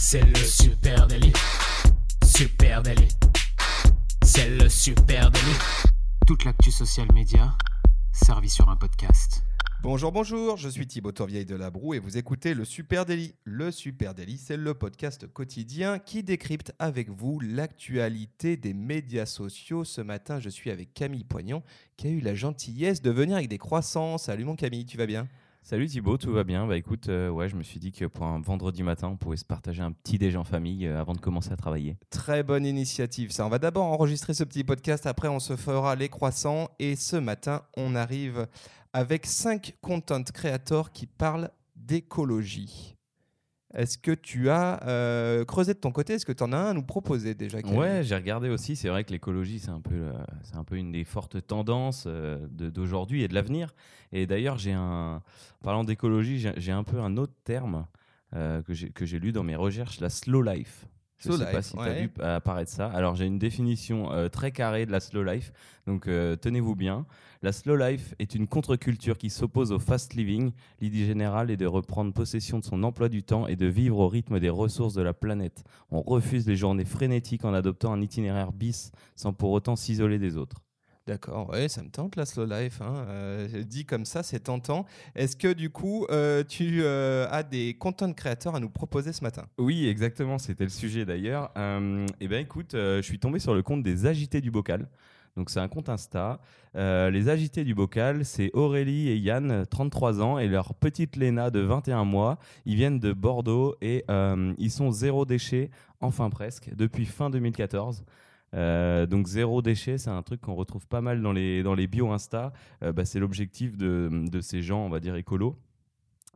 C'est le super délit. Super délit. C'est le super délit. Toute l'actu social média servie sur un podcast. Bonjour, bonjour, je suis Thibaut Tourvieille de La Broue et vous écoutez le Super Daily. Le Super Daily, c'est le podcast quotidien qui décrypte avec vous l'actualité des médias sociaux. Ce matin, je suis avec Camille Poignon qui a eu la gentillesse de venir avec des croissants. Salut mon Camille, tu vas bien? Salut Thibaut, tout va bien? Bah écoute, euh, ouais, je me suis dit que pour un vendredi matin, on pouvait se partager un petit déj en famille euh, avant de commencer à travailler. Très bonne initiative ça. On va d'abord enregistrer ce petit podcast, après on se fera les croissants et ce matin, on arrive avec cinq content creators qui parlent d'écologie. Est-ce que tu as euh, creusé de ton côté? Est-ce que tu en as un à nous proposer déjà Ouais, j'ai regardé aussi. C'est vrai que l'écologie, c'est un peu, euh, c'est un peu une des fortes tendances euh, d'aujourd'hui et de l'avenir. Et d'ailleurs, j'ai un, en parlant d'écologie, j'ai un peu un autre terme que j'ai lu dans mes recherches, la slow life. Je Slow sais pas si tu as ouais. vu apparaître ça. Alors, j'ai une définition euh, très carrée de la slow life. Donc, euh, tenez-vous bien. La slow life est une contre-culture qui s'oppose au fast living. L'idée générale est de reprendre possession de son emploi du temps et de vivre au rythme des ressources de la planète. On refuse les journées frénétiques en adoptant un itinéraire bis sans pour autant s'isoler des autres. D'accord, ouais, ça me tente la slow life. Hein. Euh, dit comme ça, c'est tentant. Est-ce que du coup, euh, tu euh, as des content créateurs à nous proposer ce matin? Oui, exactement, c'était le sujet d'ailleurs. Eh bien écoute, je suis tombé sur le compte des Agités du Bocal. Donc c'est un compte Insta. Les Agités du Bocal, c'est Aurélie et Yann, 33 ans, et leur petite Léna de 21 mois. Ils viennent de Bordeaux et ils sont zéro déchet, enfin presque, depuis fin 2014. Euh, donc zéro déchet, c'est un truc qu'on retrouve pas mal dans les, dans les bio Insta. Euh, bah, c'est l'objectif de, de ces gens, on va dire, écolos.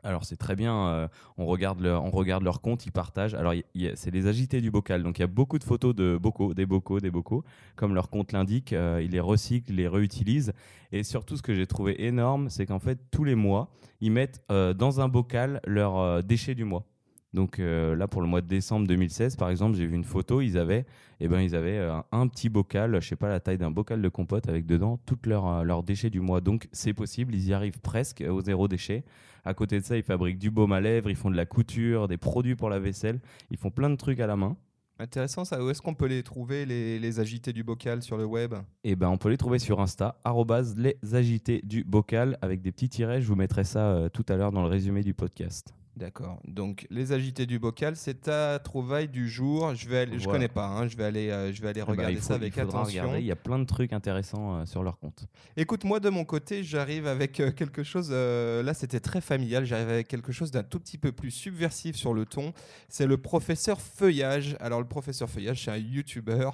Alors c'est très bien, euh, on, regarde leur, on regarde leur compte, ils partagent. Alors c'est les agités du bocal, donc il y a beaucoup de photos de bocaux, des bocaux, des bocaux, comme leur compte l'indique, ils les recyclent, les réutilisent. Et surtout ce que j'ai trouvé énorme, c'est qu'en fait tous les mois, ils mettent dans un bocal leurs déchets du mois. Donc euh, là pour le mois de décembre 2016 par exemple, j'ai vu une photo, ils avaient, eh ben, ils avaient euh, un petit bocal, je sais pas la taille d'un bocal de compote avec dedans toutes leurs, euh, leurs déchets du mois. Donc c'est possible, ils y arrivent presque au zéro déchet. À côté de ça, ils fabriquent du baume à lèvres, ils font de la couture, des produits pour la vaisselle. Ils font plein de trucs à la main. Intéressant ça. Où est-ce qu'on peut les trouver, les, les agités du bocal sur le web? Et ben, on peut les trouver sur Insta, arrobase les agités du bocal, avec des petits tirets. Je vous mettrai ça euh, tout à l'heure dans le résumé du podcast. D'accord. Donc les agités du bocal, c'est ta trouvaille du jour. Je vais, aller, je Voilà. connais pas. hein. Je vais aller, euh, je vais aller Eh ben, regarder faut- ça avec il attention. regarder. Il y a plein de trucs intéressants euh, sur leur compte. Écoute, moi de mon côté, j'arrive avec euh, quelque chose. là, c'était très familial. J'arrive avec quelque chose d'un tout petit peu plus subversif sur le ton. C'est le professeur Feuillage. Alors, le professeur Feuillage, c'est un YouTuber.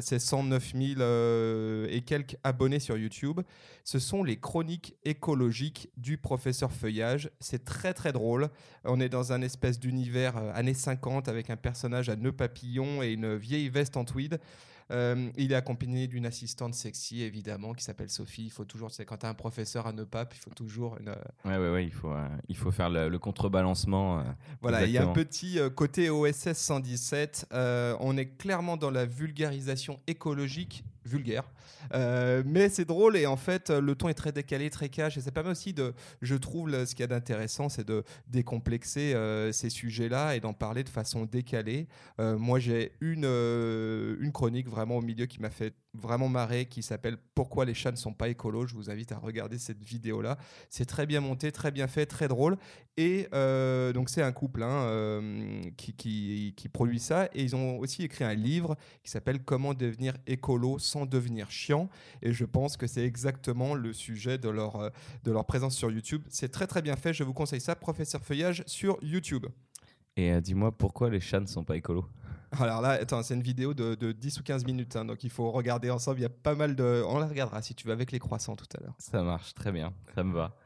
C'est 109 000 euh, et quelques abonnés sur YouTube. Ce sont les chroniques écologiques du professeur Feuillage. C'est très très drôle. On est dans un espèce d'univers euh, années 50 avec un personnage à nœud papillon et une vieille veste en tweed. Euh, il est accompagné d'une assistante sexy, évidemment, qui s'appelle Sophie. Il faut toujours, c'est quand tu as un professeur à nœud pape, il faut toujours une. euh, Ouais, ouais, ouais, il faut, euh, il faut faire le, le contrebalancement. euh, Voilà, il y a un petit côté OSS 117. Euh, on est clairement dans la vulgarisation écologique vulgaire. Euh, mais c'est drôle et en fait, le ton est très décalé, très cash. Et ça permet aussi de, je trouve, ce qu'il y a d'intéressant, c'est de décomplexer euh, ces sujets-là et d'en parler de façon décalée. Euh, moi, j'ai une, une chronique vraiment au milieu qui m'a fait vraiment marrer, qui s'appelle Pourquoi les chats ne sont pas écolos. Je vous invite à regarder cette vidéo-là. C'est très bien monté, très bien fait, très drôle. Et euh, donc, c'est un couple hein, euh, qui, produit ça. Et ils ont aussi écrit un livre qui s'appelle Comment devenir écolo sans devenir chiant. Et je pense que c'est exactement le sujet de leur, euh, de leur présence sur YouTube. C'est très, très bien fait. Je vous conseille ça, Professeur Feuillage, sur YouTube. Et dis-moi pourquoi les chats ne sont pas écolos? Alors là, attends, c'est une vidéo de, de 10 ou 15 minutes, hein, donc il faut regarder ensemble. Il y a pas mal de. On la regardera si tu veux avec les croissants tout à l'heure. Ça marche très bien, ça me va.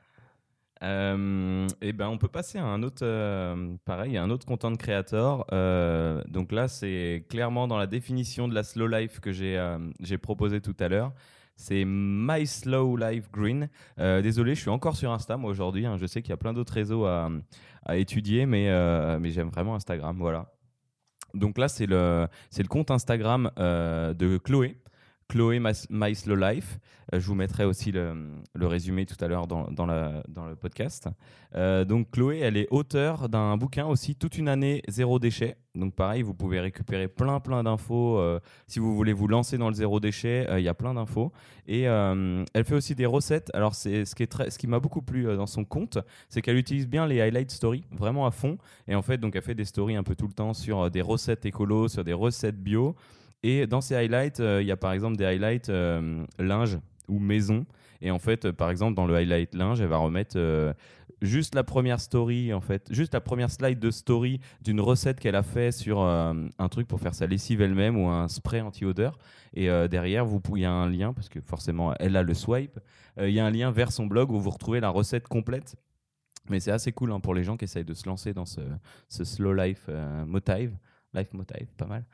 Euh, et ben on peut passer à un autre, euh, pareil, à un autre content creator. Euh, donc là, c'est clairement dans la définition de la slow life que j'ai euh, j'ai proposé tout à l'heure. C'est My Slow Life Green. Euh, désolé, je suis encore sur Insta moi aujourd'hui. hein. Je sais qu'il y a plein d'autres réseaux à, à étudier, mais, euh, mais j'aime vraiment Instagram. Voilà. Donc là, c'est le, le compte Instagram euh, de Chloé. Chloé Slow Life. je vous mettrai aussi le, résumé tout à l'heure dans, le podcast. donc Chloé, elle est auteure d'un bouquin aussi, Toute une année zéro déchet. Donc pareil, vous pouvez récupérer plein plein d'infos. si vous voulez vous lancer dans le zéro déchet, il y a plein d'infos. Et elle fait aussi des recettes. Alors c'est ce qui m'a beaucoup plu dans son compte, c'est qu'elle utilise bien les highlight stories, vraiment à fond. Et en fait, donc elle fait des stories un peu tout le temps sur des recettes écolo, sur des recettes bio. Et dans ces highlights, euh, il y a par exemple des highlights euh, linge ou maison. Et en fait, par exemple, dans le highlight linge, elle va remettre euh, juste la première story, en fait, juste la première slide de story d'une recette qu'elle a fait sur un truc pour faire sa lessive elle-même ou un spray anti-odeur. Et derrière, vous il y a un lien, parce que forcément, elle a le swipe. Il y a un lien vers son blog où vous retrouvez la recette complète. Mais c'est assez cool hein, pour les gens qui essayent de se lancer dans ce, ce slow life motive. Life motive, pas mal.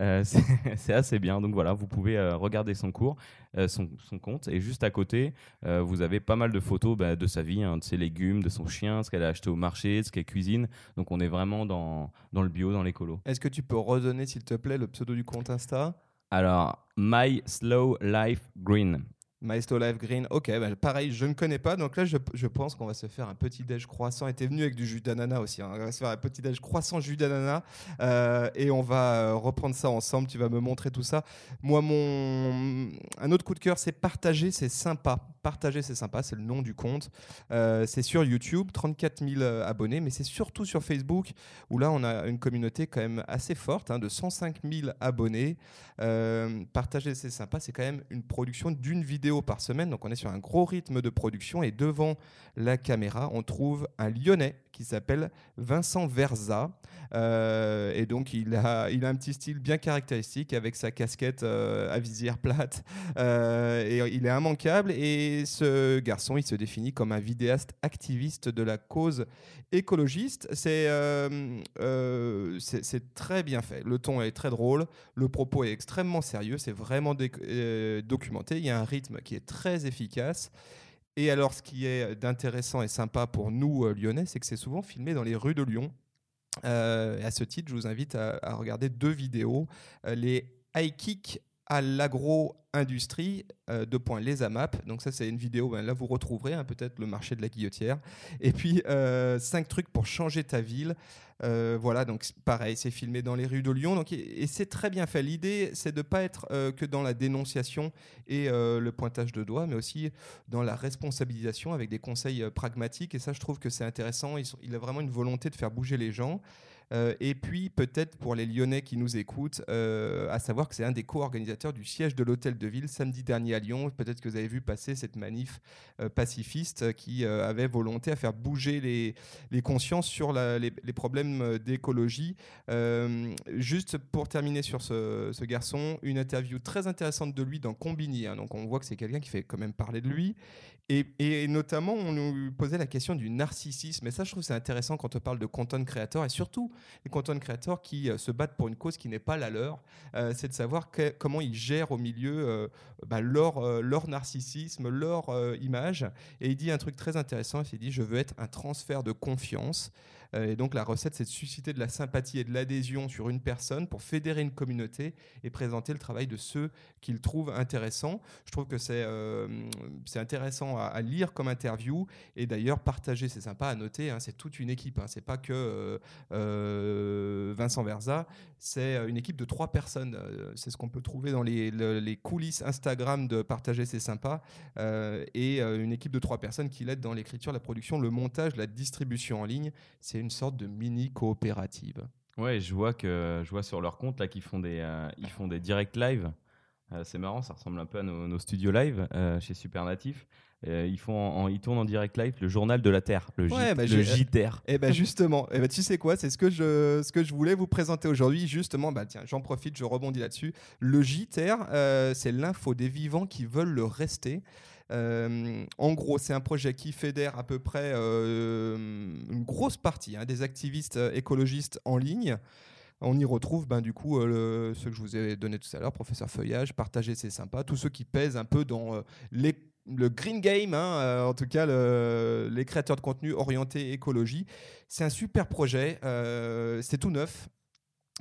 Euh, c'est assez bien. Donc voilà, vous pouvez euh, regarder son cours, euh, son, compte. Et juste à côté, vous avez pas mal de photos bah, de sa vie, hein, de ses légumes, de son chien, ce qu'elle a acheté au marché, ce qu'elle cuisine. Donc on est vraiment dans, dans le bio, dans l'écolo. Est-ce que tu peux redonner, s'il te plaît, le pseudo du compte Insta? Alors, My Slow Life Green. Maestro Life Green, ok, bah, pareil, je ne connais pas. Donc là, je, je pense qu'on va se faire un petit déj croissant. Et t'es venu avec du jus d'ananas aussi. Hein. On va se faire un petit déj croissant jus d'ananas. Euh, et on va euh, reprendre ça ensemble. Tu vas me montrer tout ça. Moi, mon un autre coup de cœur, c'est partager, c'est sympa. Partager, c'est sympa, c'est le nom du compte. Euh, c'est sur YouTube, 34 000 abonnés, mais c'est surtout sur Facebook où là, on a une communauté quand même assez forte, hein, de 105 000 abonnés. partager, c'est sympa, c'est quand même une production d'une vidéo par semaine. Donc on est sur un gros rythme de production et devant la caméra, on trouve un Lyonnais qui s'appelle Vincent Verza. Euh, et donc il a, il a un petit style bien caractéristique avec sa casquette euh, à visière plate. Euh, et il est immanquable. Et ce garçon, il se définit comme un vidéaste activiste de la cause écologiste. C'est c'est très bien fait. Le ton est très drôle. Le propos est extrêmement sérieux. C'est vraiment documenté. Il y a un rythme qui est très efficace. Et alors, ce qui est d'intéressant et sympa pour nous, euh, lyonnais, c'est que c'est souvent filmé dans les rues de Lyon. Euh, à ce titre, je vous invite à, regarder deux vidéos. Euh, les high kick à l'agro-industrie, euh, deux points, les AMAP. Donc ça, c'est une vidéo, ben, là, vous retrouverez hein, peut-être le marché de la guillotière. Et puis, euh, cinq trucs pour changer ta ville. Euh, voilà, donc pareil, c'est filmé dans les rues de Lyon. Donc, et, c'est très bien fait. L'idée, c'est de ne pas être que dans la dénonciation et le pointage de doigts, mais aussi dans la responsabilisation avec des conseils pragmatiques. Et ça, je trouve que c'est intéressant. il a vraiment une volonté de faire bouger les gens. Euh, et puis peut-être pour les Lyonnais qui nous écoutent, euh, à savoir que c'est un des co-organisateurs du siège de l'Hôtel de Ville samedi dernier à Lyon. Peut-être que vous avez vu passer cette manif euh, pacifiste qui avait volonté à faire bouger les, les consciences sur les, problèmes d'écologie. juste pour terminer sur ce, garçon, une interview très intéressante de lui dans Combini. Hein. donc on voit que c'est quelqu'un qui fait quand même parler de lui. Et, notamment, on nous posait la question du narcissisme. Et ça, je trouve c'est intéressant quand on parle de content creators et surtout les content creators qui euh, se battent pour une cause qui n'est pas la leur. Euh, c'est de savoir comment ils gèrent au milieu euh, bah, leur, leur narcissisme, leur image. Et il dit un truc très intéressant. Il dit Je veux être un transfert de confiance. Euh, et donc la recette, c'est de susciter de la sympathie et de l'adhésion sur une personne pour fédérer une communauté et présenter le travail de ceux qu'il trouve intéressant. Je trouve que c'est euh, intéressant à, lire comme interview et d'ailleurs partager, c'est sympa à noter, hein, c'est toute une équipe, hein, c'est pas que euh, Vincent Verza, c'est une équipe de trois personnes. c'est ce qu'on peut trouver dans les, les, coulisses Instagram de partager, c'est sympa, et une équipe de trois personnes qui l'aident dans l'écriture, la production, le montage, la distribution en ligne. C'est une sorte de mini coopérative. Ouais, je vois que je vois sur leur compte là qu'ils font des euh, ils font des direct live. Euh, c'est marrant, ça ressemble un peu à nos, studios live euh, chez Supernatif. ils font ils tournent en direct live le journal de la Terre, le, ouais, bah, le JTR. Et eh ben justement, et eh ben tu sais quoi, c'est ce que je ce que je voulais vous présenter aujourd'hui justement. Bah tiens, j'en profite, je rebondis là-dessus. Le JTR, c'est l'info des vivants qui veulent le rester. Euh, en gros, c'est un projet qui fédère à peu près euh, une grosse partie hein, des activistes euh, écologistes en ligne. On y retrouve ben, du coup ce que je vous ai donné tout à l'heure, professeur Feuillage, partager c'est sympa, tous ceux qui pèsent un peu dans le green game, hein, en tout cas les créateurs de contenu orientés écologie. C'est un super projet, c'est tout neuf,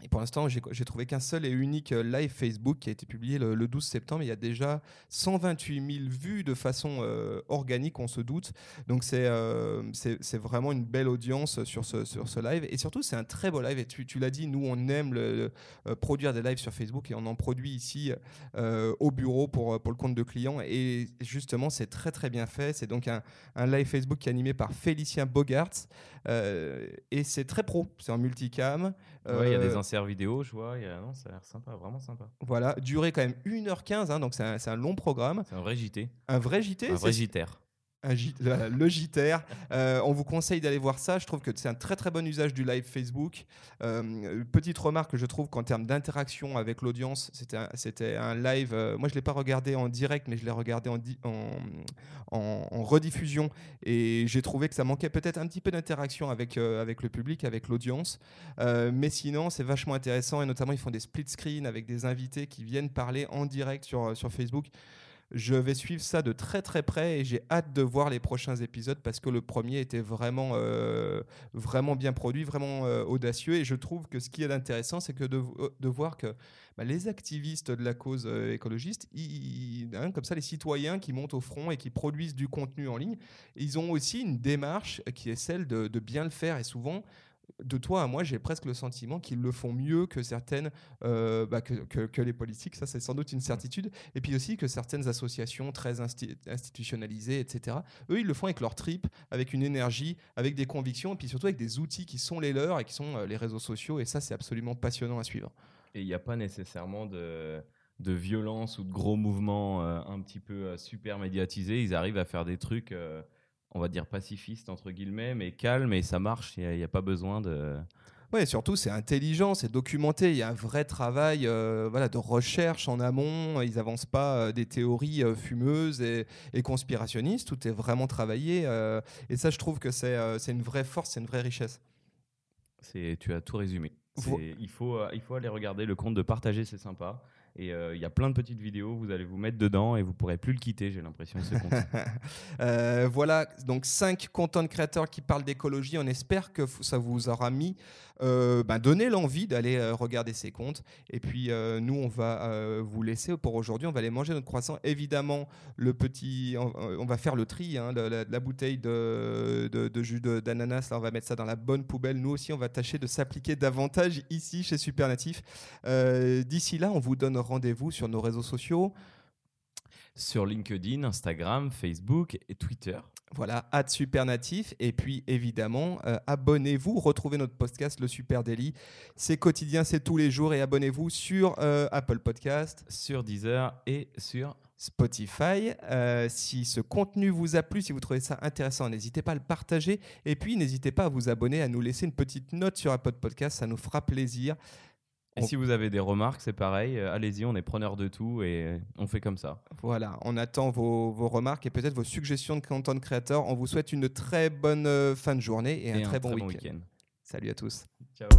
Et pour l'instant, j'ai trouvé qu'un seul et unique euh, live Facebook qui a été publié le, le 12 septembre. Il y a déjà 128 000 vues de façon euh, organique, on se doute. Donc c'est euh, vraiment une belle audience sur ce, sur ce live. Et surtout, c'est un très beau live. Et tu, l'as dit, nous, on aime euh, produire des lives sur Facebook et on en produit ici au bureau pour, pour le compte de clients. Et justement, c'est très très bien fait. C'est donc un, un live Facebook qui est animé par Félicien Bogarts. Et c'est très pro. C'est en multicam. Ouais, il y a Euh, des inserts vidéo, je vois. il y a- Non, ça a l'air sympa, vraiment sympa. Voilà, durée quand même 1h15, hein, donc c'est un, un long programme. C'est un vrai JT. Un vrai JT, Un vrai JTR. JTR. Euh, on vous conseille d'aller voir ça. Je trouve que c'est un très très bon usage du live Facebook. Euh, petite remarque que je trouve qu'en termes d'interaction avec l'audience, c'était un, live. euh, moi, je l'ai pas regardé en direct, mais je l'ai regardé en, di- en, en- en rediffusion et j'ai trouvé que ça manquait peut-être un petit peu d'interaction avec euh, avec le public, avec l'audience. Mais sinon, c'est vachement intéressant et notamment ils font des split screen avec des invités qui viennent parler en direct sur sur Facebook. Je vais suivre ça de très très près et j'ai hâte de voir les prochains épisodes parce que le premier était vraiment, euh, vraiment bien produit, vraiment euh, audacieux. Et je trouve que ce qui est intéressant, c'est que de, de voir que bah, les activistes de la cause euh, écologiste, hein, comme ça, les citoyens qui montent au front et qui produisent du contenu en ligne, ils ont aussi une démarche qui est celle de bien le faire. Et souvent, de toi à moi, j'ai presque le sentiment qu'ils le font mieux que certaines, euh, bah, que, les politiques. Ça, c'est sans doute une certitude. Et puis aussi que certaines associations très insti- institutionnalisées, etc., eux, ils le font avec leur trip, avec une énergie, avec des convictions, et puis surtout avec des outils qui sont les leurs et qui sont euh, les réseaux sociaux. Et ça, c'est absolument passionnant à suivre. Et il n'y a pas nécessairement de, violence ou de gros mouvements euh, un petit peu super médiatisés. Ils arrivent à faire des trucs, on va dire pacifistes, entre guillemets, mais calmes, et ça marche. Il n'y a, pas besoin de. Et surtout, c'est intelligent, c'est documenté. Il y a un vrai travail euh, voilà, de recherche en amont. Ils n'avancent pas euh, des théories euh, fumeuses et, et conspirationnistes. Tout est vraiment travaillé. et ça, je trouve que c'est une vraie force, c'est une vraie richesse. Tu as tout résumé. Il, faut, il faut aller regarder le compte de partager, c'est sympa. Et euh, il y a plein de petites vidéos, vous allez vous mettre dedans et vous pourrez plus le quitter, j'ai l'impression. Euh, voilà, donc cinq content créateurs qui parlent d'écologie. On espère que ça vous aura mis, euh, ben, donné l'envie d'aller regarder ces comptes. Et puis nous, on va vous laisser pour aujourd'hui. On va aller manger notre croissant. Évidemment, le petit, on, va faire le tri, hein, la, bouteille de, jus d'ananas. On va mettre ça dans la bonne poubelle. Nous aussi, on va tâcher de s'appliquer davantage ici chez Supernatif. D'ici là, on vous donne rendez-vous sur nos réseaux sociaux. Sur LinkedIn, Instagram, Facebook et Twitter. Voilà, at Supernatif. Et puis évidemment, euh, abonnez-vous, retrouvez notre podcast Le Super Daily. C'est quotidien, c'est tous les jours. Et abonnez-vous sur euh, Apple Podcast, Sur Deezer et sur Spotify. Euh, si ce contenu vous a plu, si vous trouvez ça intéressant, n'hésitez pas à le partager. Et puis n'hésitez pas à vous abonner, à nous laisser une petite note sur Apple Podcast, ça nous fera plaisir. Et On- si vous avez des remarques, c'est pareil, euh, allez-y, on est preneur de tout et euh, on fait comme ça. Voilà, on attend vos, vos remarques et peut-être vos suggestions de content créateur. On vous souhaite une très bonne euh, fin de journée et, un très bon week-end. week-end. Salut à tous. Ciao.